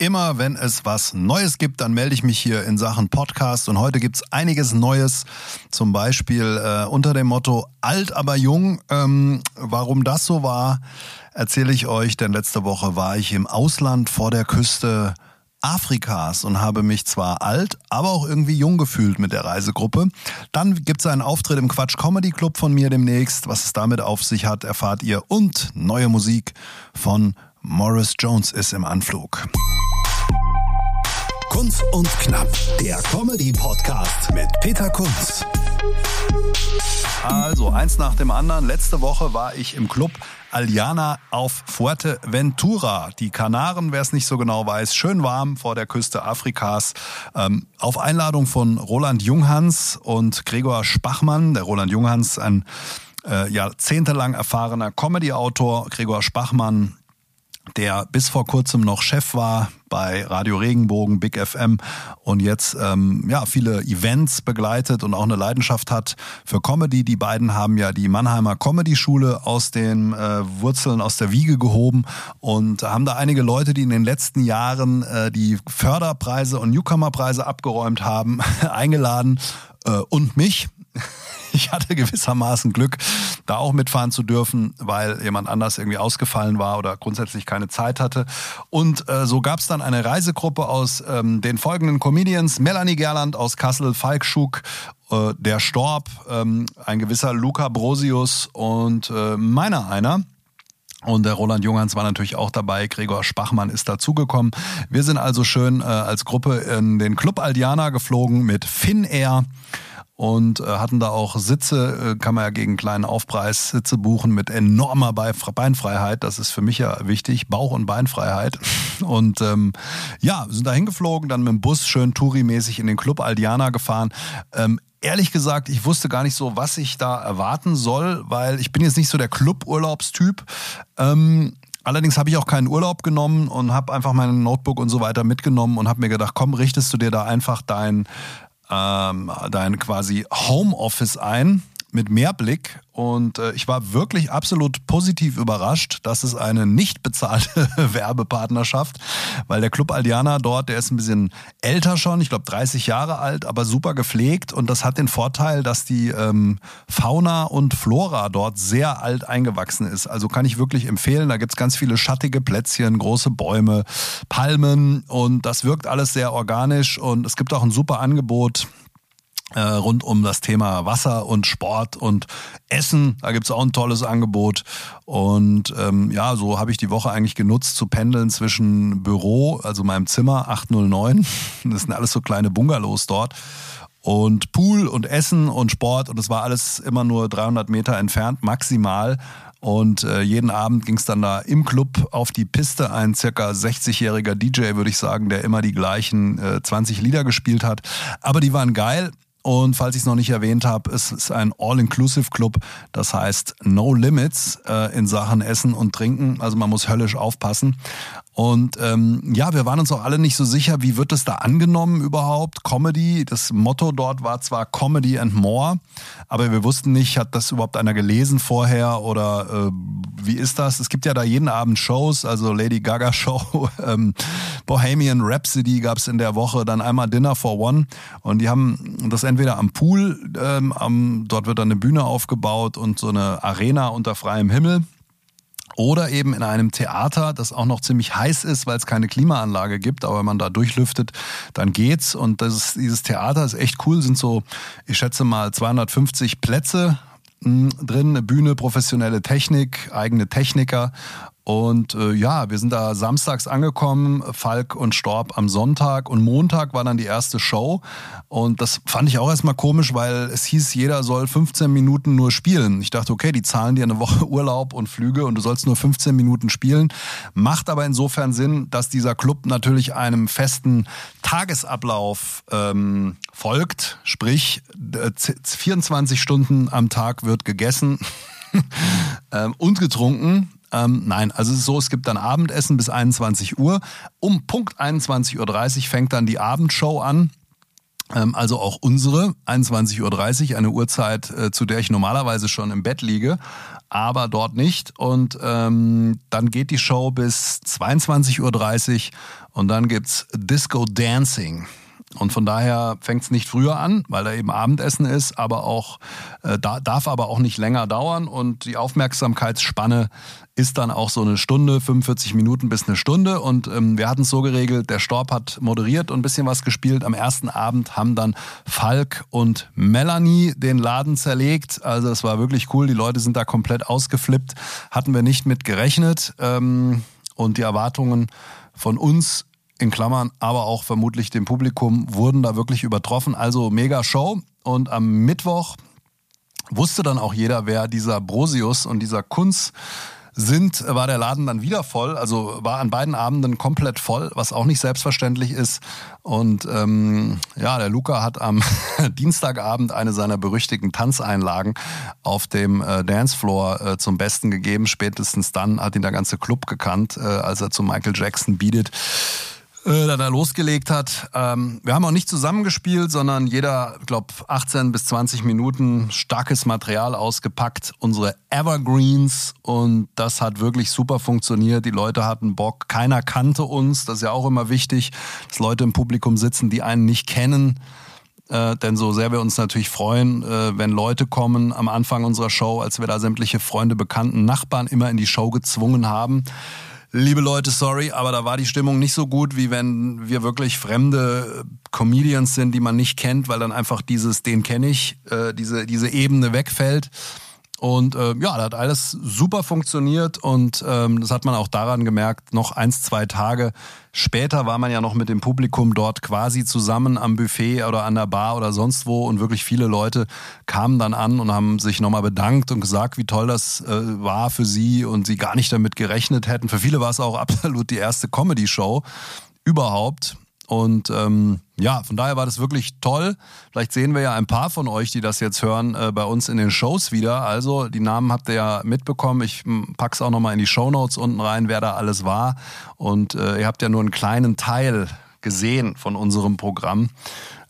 Immer wenn es was Neues gibt, dann melde ich mich hier in Sachen Podcast und heute gibt's einiges Neues, zum Beispiel äh, unter dem Motto Alt aber jung. Ähm, warum das so war, erzähle ich euch, denn letzte Woche war ich im Ausland vor der Küste Afrikas und habe mich zwar alt, aber auch irgendwie jung gefühlt mit der Reisegruppe. Dann gibt's einen Auftritt im Quatsch Comedy Club von mir demnächst. Was es damit auf sich hat, erfahrt ihr. Und neue Musik von Morris Jones ist im Anflug. Kunz und Knapp, der Comedy-Podcast mit Peter Kunz. Also, eins nach dem anderen. Letzte Woche war ich im Club Aliana auf Fuerteventura. Die Kanaren, wer es nicht so genau weiß, schön warm vor der Küste Afrikas. Ähm, auf Einladung von Roland Junghans und Gregor Spachmann. Der Roland Junghans, ein äh, jahrzehntelang erfahrener Comedy-Autor. Gregor Spachmann, der bis vor kurzem noch Chef war bei Radio Regenbogen, Big FM und jetzt ähm, ja viele Events begleitet und auch eine Leidenschaft hat für Comedy. Die beiden haben ja die Mannheimer Comedy Schule aus den äh, Wurzeln aus der Wiege gehoben und haben da einige Leute, die in den letzten Jahren äh, die Förderpreise und Newcomerpreise abgeräumt haben, eingeladen äh, und mich ich hatte gewissermaßen Glück, da auch mitfahren zu dürfen, weil jemand anders irgendwie ausgefallen war oder grundsätzlich keine Zeit hatte. Und äh, so gab es dann eine Reisegruppe aus ähm, den folgenden Comedians. Melanie Gerland aus Kassel, Falk Schuk äh, der Storb, ähm, ein gewisser Luca Brosius und äh, meiner einer. Und der Roland Junghans war natürlich auch dabei. Gregor Spachmann ist dazugekommen. Wir sind also schön äh, als Gruppe in den Club Aldiana geflogen mit Finnair und äh, hatten da auch Sitze, äh, kann man ja gegen kleinen Aufpreis Sitze buchen mit enormer Beinfreiheit. Das ist für mich ja wichtig, Bauch- und Beinfreiheit. Und ähm, ja, sind da hingeflogen, dann mit dem Bus schön Touri-mäßig in den Club Aldiana gefahren. Ähm, ehrlich gesagt, ich wusste gar nicht so, was ich da erwarten soll, weil ich bin jetzt nicht so der Club-Urlaubstyp. Ähm, Allerdings habe ich auch keinen Urlaub genommen und habe einfach mein Notebook und so weiter mitgenommen und habe mir gedacht, komm, richtest du dir da einfach dein ähm, dein quasi Homeoffice ein mit Mehrblick und äh, ich war wirklich absolut positiv überrascht, dass es eine nicht bezahlte Werbepartnerschaft, weil der Club Aldiana dort, der ist ein bisschen älter schon, ich glaube 30 Jahre alt, aber super gepflegt. Und das hat den Vorteil, dass die ähm, Fauna und Flora dort sehr alt eingewachsen ist. Also kann ich wirklich empfehlen, da gibt's ganz viele schattige Plätzchen, große Bäume, Palmen. Und das wirkt alles sehr organisch. Und es gibt auch ein super Angebot äh, rund um das Thema Wasser und Sport und Essen. Da gibt's auch ein tolles Angebot. Und ähm, ja, so habe ich die Woche eigentlich genutzt zu pendeln zwischen Büro, also meinem Zimmer 809. Das sind alles so kleine Bungalows dort. Und Pool und Essen und Sport. Und es war alles immer nur 300 Meter entfernt, maximal. Und äh, jeden Abend ging es dann da im Club auf die Piste. Ein circa 60-jähriger DJ, würde ich sagen, der immer die gleichen äh, 20 Lieder gespielt hat. Aber die waren geil. Und falls ich es noch nicht erwähnt habe, es ist ein All-Inclusive-Club. Das heißt No Limits äh, in Sachen Essen und Trinken. Also man muss höllisch aufpassen. Und ähm, ja, wir waren uns auch alle nicht so sicher, wie wird es da angenommen überhaupt? Comedy, das Motto dort war zwar Comedy and More, aber wir wussten nicht, hat das überhaupt einer gelesen vorher oder äh, wie ist das? Es gibt ja da jeden Abend Shows, also Lady Gaga Show, ähm, Bohemian Rhapsody gab es in der Woche, dann einmal Dinner for One und die haben das entweder am Pool, ähm, am, dort wird dann eine Bühne aufgebaut und so eine Arena unter freiem Himmel oder eben in einem Theater, das auch noch ziemlich heiß ist, weil es keine Klimaanlage gibt, aber wenn man da durchlüftet, dann geht's. Und das ist, dieses Theater ist echt cool, sind so, ich schätze mal 250 Plätze hm, drin, eine Bühne, professionelle Technik, eigene Techniker und äh, ja, wir sind da samstags angekommen, Falk und Storb am Sonntag und Montag war dann die erste Show. Und das fand ich auch erstmal komisch, weil es hieß, jeder soll 15 Minuten nur spielen. Ich dachte, okay, die zahlen dir eine Woche Urlaub und Flüge und du sollst nur 15 Minuten spielen. Macht aber insofern Sinn, dass dieser Club natürlich einem festen Tagesablauf ähm, folgt. Sprich, 24 Stunden am Tag wird gegessen ähm, und getrunken ähm, nein, also es ist so, es gibt dann Abendessen bis 21 Uhr. Um Punkt 21.30 Uhr fängt dann die Abendshow an. Ähm, also auch unsere 21.30 Uhr, eine Uhrzeit, äh, zu der ich normalerweise schon im Bett liege, aber dort nicht. Und ähm, dann geht die Show bis 22.30 Uhr und dann gibt's Disco Dancing. Und von daher fängt es nicht früher an, weil da eben Abendessen ist, aber auch äh, da, darf aber auch nicht länger dauern und die Aufmerksamkeitsspanne ist dann auch so eine Stunde, 45 Minuten bis eine Stunde. Und ähm, wir hatten es so geregelt, der Storb hat moderiert und ein bisschen was gespielt. Am ersten Abend haben dann Falk und Melanie den Laden zerlegt. Also es war wirklich cool. Die Leute sind da komplett ausgeflippt. Hatten wir nicht mit gerechnet. Ähm, und die Erwartungen von uns in Klammern, aber auch vermutlich dem Publikum wurden da wirklich übertroffen. Also mega Show. Und am Mittwoch wusste dann auch jeder, wer dieser Brosius und dieser Kunz sind, war der Laden dann wieder voll. Also war an beiden Abenden komplett voll, was auch nicht selbstverständlich ist. Und ähm, ja, der Luca hat am Dienstagabend eine seiner berüchtigten Tanzeinlagen auf dem äh, Dancefloor äh, zum Besten gegeben. Spätestens dann hat ihn der ganze Club gekannt, äh, als er zu Michael Jackson bietet äh, da losgelegt hat. Ähm, wir haben auch nicht zusammengespielt, sondern jeder, glaube 18 bis 20 Minuten starkes Material ausgepackt, unsere Evergreens und das hat wirklich super funktioniert. Die Leute hatten Bock, keiner kannte uns, das ist ja auch immer wichtig, dass Leute im Publikum sitzen, die einen nicht kennen. Äh, denn so sehr wir uns natürlich freuen, äh, wenn Leute kommen am Anfang unserer Show, als wir da sämtliche Freunde, Bekannten, Nachbarn immer in die Show gezwungen haben liebe Leute, sorry, aber da war die Stimmung nicht so gut, wie wenn wir wirklich fremde Comedians sind, die man nicht kennt, weil dann einfach dieses, den kenne ich, äh, diese, diese Ebene wegfällt. Und äh, ja, da hat alles super funktioniert und ähm, das hat man auch daran gemerkt, noch eins, zwei Tage später war man ja noch mit dem Publikum dort quasi zusammen am Buffet oder an der Bar oder sonst wo und wirklich viele Leute kamen dann an und haben sich nochmal bedankt und gesagt, wie toll das äh, war für sie und sie gar nicht damit gerechnet hätten. Für viele war es auch absolut die erste Comedy-Show überhaupt und ähm, ja, von daher war das wirklich toll. Vielleicht sehen wir ja ein paar von euch, die das jetzt hören, äh, bei uns in den Shows wieder. Also die Namen habt ihr ja mitbekommen. Ich pack's auch nochmal in die Show Notes unten rein, wer da alles war. Und äh, ihr habt ja nur einen kleinen Teil gesehen von unserem Programm.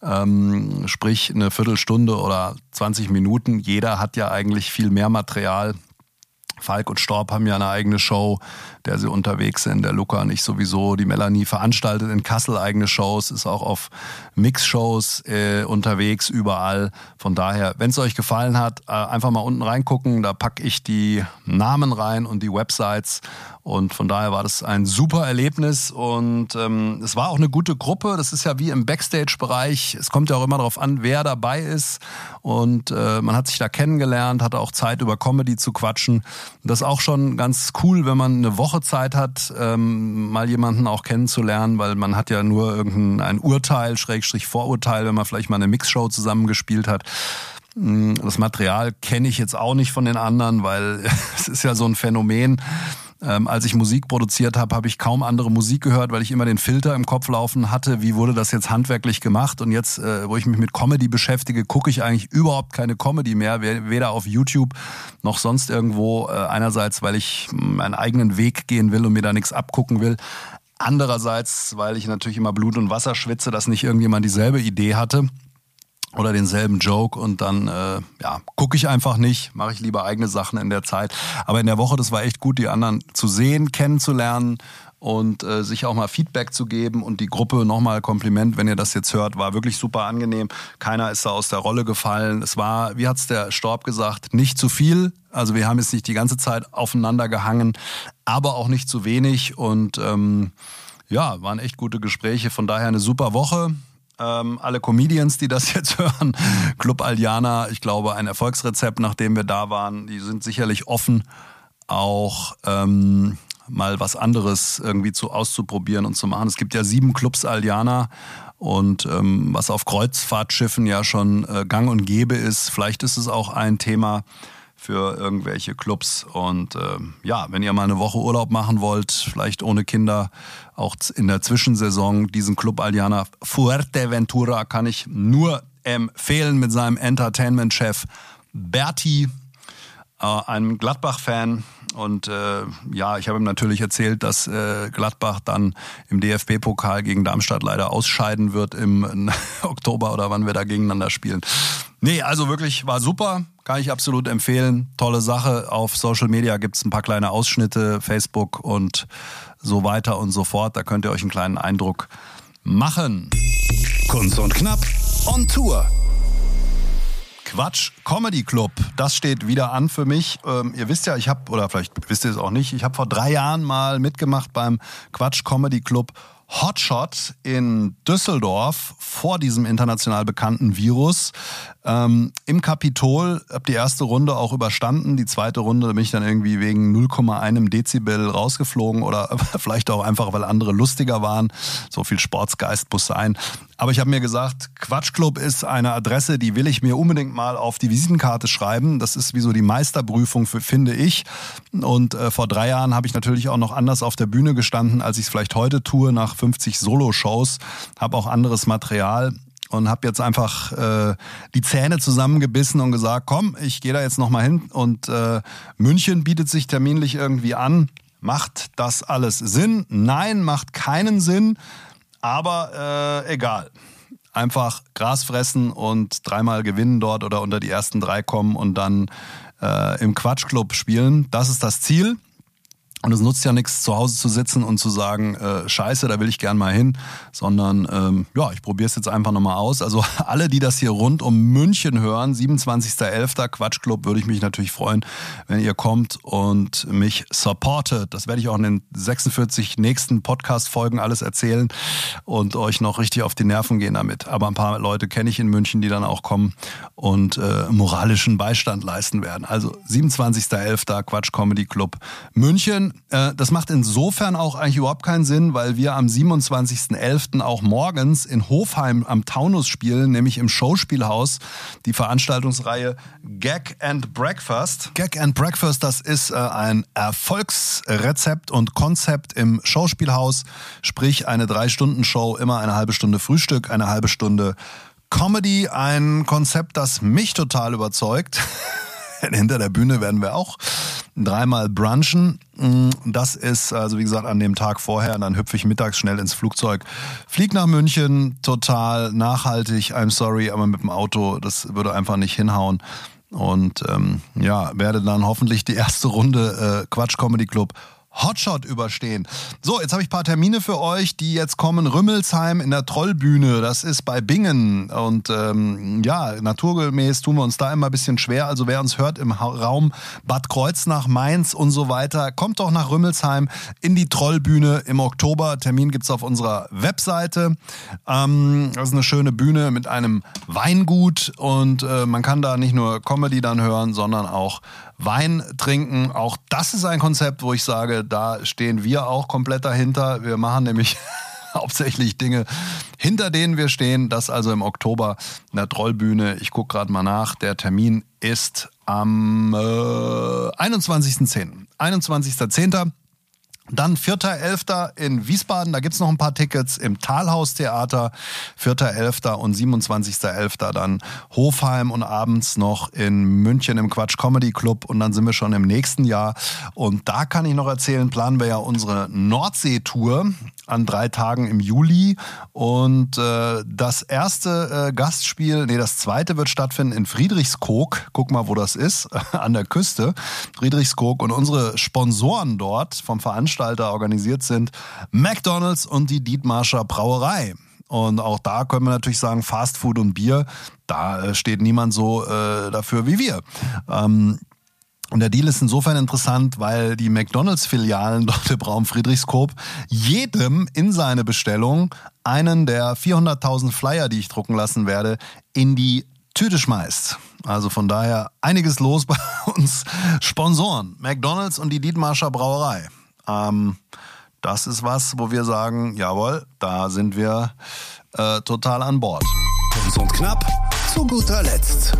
Ähm, sprich eine Viertelstunde oder 20 Minuten. Jeder hat ja eigentlich viel mehr Material. Falk und Storb haben ja eine eigene Show der sie unterwegs sind. Der Luca nicht sowieso. Die Melanie veranstaltet in Kassel eigene Shows, ist auch auf Mix-Shows äh, unterwegs, überall. Von daher, wenn es euch gefallen hat, äh, einfach mal unten reingucken. Da packe ich die Namen rein und die Websites. Und von daher war das ein super Erlebnis und ähm, es war auch eine gute Gruppe. Das ist ja wie im Backstage-Bereich. Es kommt ja auch immer darauf an, wer dabei ist. Und äh, man hat sich da kennengelernt, hatte auch Zeit, über Comedy zu quatschen. Das ist auch schon ganz cool, wenn man eine Woche Zeit hat, ähm, mal jemanden auch kennenzulernen, weil man hat ja nur irgendein Urteil, Schrägstrich Vorurteil, wenn man vielleicht mal eine Mixshow zusammengespielt hat. Mm, das Material kenne ich jetzt auch nicht von den anderen, weil es ist ja so ein Phänomen. Ähm, als ich Musik produziert habe, habe ich kaum andere Musik gehört, weil ich immer den Filter im Kopf laufen hatte. Wie wurde das jetzt handwerklich gemacht? Und jetzt, äh, wo ich mich mit Comedy beschäftige, gucke ich eigentlich überhaupt keine Comedy mehr, weder auf YouTube noch sonst irgendwo. Äh, einerseits, weil ich meinen eigenen Weg gehen will und mir da nichts abgucken will. Andererseits, weil ich natürlich immer Blut und Wasser schwitze, dass nicht irgendjemand dieselbe Idee hatte oder denselben Joke und dann äh, ja gucke ich einfach nicht, mache ich lieber eigene Sachen in der Zeit. Aber in der Woche, das war echt gut, die anderen zu sehen, kennenzulernen und äh, sich auch mal Feedback zu geben und die Gruppe nochmal Kompliment, wenn ihr das jetzt hört, war wirklich super angenehm. Keiner ist da aus der Rolle gefallen. Es war, wie hat's der Storb gesagt, nicht zu viel. Also wir haben jetzt nicht die ganze Zeit aufeinander gehangen, aber auch nicht zu wenig und ähm, ja, waren echt gute Gespräche. Von daher eine super Woche ähm, alle Comedians, die das jetzt hören, Club Aldiana, ich glaube, ein Erfolgsrezept, nachdem wir da waren. Die sind sicherlich offen, auch ähm, mal was anderes irgendwie zu auszuprobieren und zu machen. Es gibt ja sieben Clubs Aldiana und ähm, was auf Kreuzfahrtschiffen ja schon äh, gang und gäbe ist. Vielleicht ist es auch ein Thema für irgendwelche Clubs. Und äh, ja, wenn ihr mal eine Woche Urlaub machen wollt, vielleicht ohne Kinder, auch in der Zwischensaison, diesen Club Aldiana Fuerteventura kann ich nur empfehlen mit seinem Entertainment-Chef Berti. äh, einem Gladbach-Fan. Und äh, ja, ich habe ihm natürlich erzählt, dass äh, Gladbach dann im DFB-Pokal gegen Darmstadt leider ausscheiden wird im Oktober oder wann wir da gegeneinander spielen. Nee, also wirklich war super, kann ich absolut empfehlen. Tolle Sache. Auf Social Media gibt's ein paar kleine Ausschnitte, Facebook und so weiter und so fort. Da könnt ihr euch einen kleinen Eindruck machen. Kunst und Knapp on Tour. Quatsch Comedy Club, das steht wieder an für mich. Ähm, ihr wisst ja, ich habe, oder vielleicht wisst ihr es auch nicht, ich habe vor drei Jahren mal mitgemacht beim Quatsch Comedy Club Hotshot in Düsseldorf vor diesem international bekannten Virus. Ähm, Im Kapitol habe die erste Runde auch überstanden. Die zweite Runde bin ich dann irgendwie wegen 0,1 Dezibel rausgeflogen oder vielleicht auch einfach, weil andere lustiger waren. So viel Sportsgeist muss sein. Aber ich habe mir gesagt, Quatschclub ist eine Adresse, die will ich mir unbedingt mal auf die Visitenkarte schreiben. Das ist wie so die Meisterprüfung, für, finde ich. Und äh, vor drei Jahren habe ich natürlich auch noch anders auf der Bühne gestanden, als ich es vielleicht heute tue, nach 50 Solo-Shows. Habe auch anderes Material und habe jetzt einfach äh, die Zähne zusammengebissen und gesagt, komm, ich gehe da jetzt nochmal hin. Und äh, München bietet sich terminlich irgendwie an. Macht das alles Sinn? Nein, macht keinen Sinn. Aber äh, egal. Einfach Gras fressen und dreimal gewinnen dort oder unter die ersten drei kommen und dann äh, im Quatschclub spielen. Das ist das Ziel. Und es nutzt ja nichts, zu Hause zu sitzen und zu sagen, äh, scheiße, da will ich gern mal hin, sondern ähm, ja, ich probiere es jetzt einfach nochmal aus. Also alle, die das hier rund um München hören, 27.11. Quatschclub, würde ich mich natürlich freuen, wenn ihr kommt und mich supportet. Das werde ich auch in den 46 nächsten Podcast-Folgen alles erzählen und euch noch richtig auf die Nerven gehen damit. Aber ein paar Leute kenne ich in München, die dann auch kommen und äh, moralischen Beistand leisten werden. Also 27.11. Quatsch Comedy Club München. Äh, das macht insofern auch eigentlich überhaupt keinen Sinn, weil wir am 27.11. auch morgens in Hofheim am Taunus spielen, nämlich im Showspielhaus, die Veranstaltungsreihe Gag and Breakfast. Gag and Breakfast, das ist äh, ein Erfolgsrezept und Konzept im Showspielhaus, sprich eine Drei-Stunden-Show, immer eine halbe Stunde Frühstück, eine halbe Stunde Comedy, ein Konzept, das mich total überzeugt. Hinter der Bühne werden wir auch dreimal brunchen. Mm, das ist also wie gesagt an dem Tag vorher. Dann hüpfe ich mittags schnell ins Flugzeug, flieg nach München, total nachhaltig. I'm sorry, aber mit dem Auto, das würde einfach nicht hinhauen. Und ähm, ja, werde dann hoffentlich die erste Runde äh, Quatsch Comedy Club Hotshot überstehen. So, jetzt habe ich ein paar Termine für euch, die jetzt kommen. Rümmelsheim in der Trollbühne, das ist bei Bingen. Und ähm, ja, naturgemäß tun wir uns da immer ein bisschen schwer. Also wer uns hört im Raum Bad Kreuznach, Mainz und so weiter, kommt doch nach Rümmelsheim in die Trollbühne im Oktober. Termin gibt's auf unserer Webseite. Ähm, das ist eine schöne Bühne mit einem Weingut und äh, man kann da nicht nur Comedy dann hören, sondern auch Wein trinken. Auch das ist ein Konzept, wo ich sage, da stehen wir auch komplett dahinter. Wir machen nämlich hauptsächlich Dinge, hinter denen wir stehen. Das also im Oktober in der Trollbühne. Ich gucke gerade mal nach. Der Termin ist am äh, 21.10. 21.10. Dann 4.11. in Wiesbaden, da gibt's noch ein paar Tickets im Talhaustheater. 4.11. und 27.11. dann Hofheim und abends noch in München im Quatsch Comedy Club und dann sind wir schon im nächsten Jahr. Und da kann ich noch erzählen, planen wir ja unsere Nordsee-Tour an drei Tagen im Juli. Und äh, das erste äh, Gastspiel, nee, das zweite wird stattfinden in Friedrichskoog. Guck mal, wo das ist, an der Küste. Friedrichskoog. Und unsere Sponsoren dort vom Veranstalter organisiert sind McDonalds und die Dietmarscher Brauerei. Und auch da können wir natürlich sagen, Fast Food und Bier, da äh, steht niemand so äh, dafür wie wir. Ähm, und der Deal ist insofern interessant, weil die McDonalds-Filialen dort im Raum Friedrichskoop jedem in seine Bestellung einen der 400.000 Flyer, die ich drucken lassen werde, in die Tüte schmeißt. Also von daher einiges los bei uns Sponsoren. McDonalds und die Dietmarscher Brauerei. Ähm, das ist was, wo wir sagen, jawohl, da sind wir äh, total an Bord. Kurz und knapp, zu guter Letzt.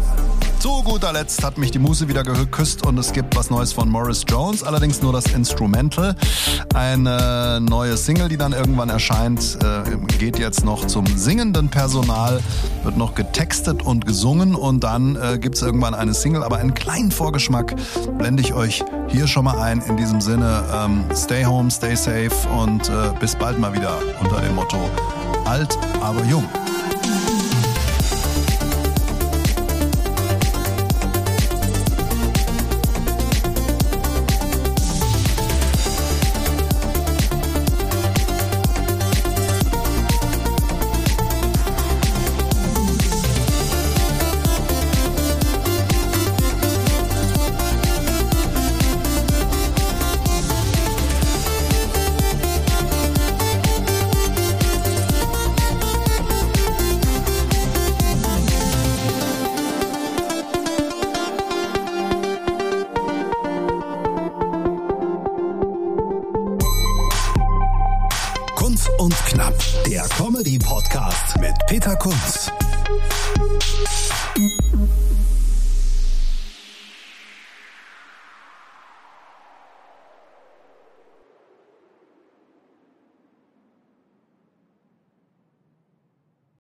Zu guter Letzt hat mich die Muse wieder geküsst und es gibt was Neues von Morris Jones, allerdings nur das Instrumental. Eine neue Single, die dann irgendwann erscheint, äh, geht jetzt noch zum singenden Personal, wird noch getextet und gesungen und dann äh, gibt es irgendwann eine Single, aber einen kleinen Vorgeschmack blende ich euch hier schon mal ein. In diesem Sinne, ähm, stay home, stay safe und äh, bis bald mal wieder unter dem Motto alt, aber jung. Knapp, der Comedy-Podcast mit Peter Kunz.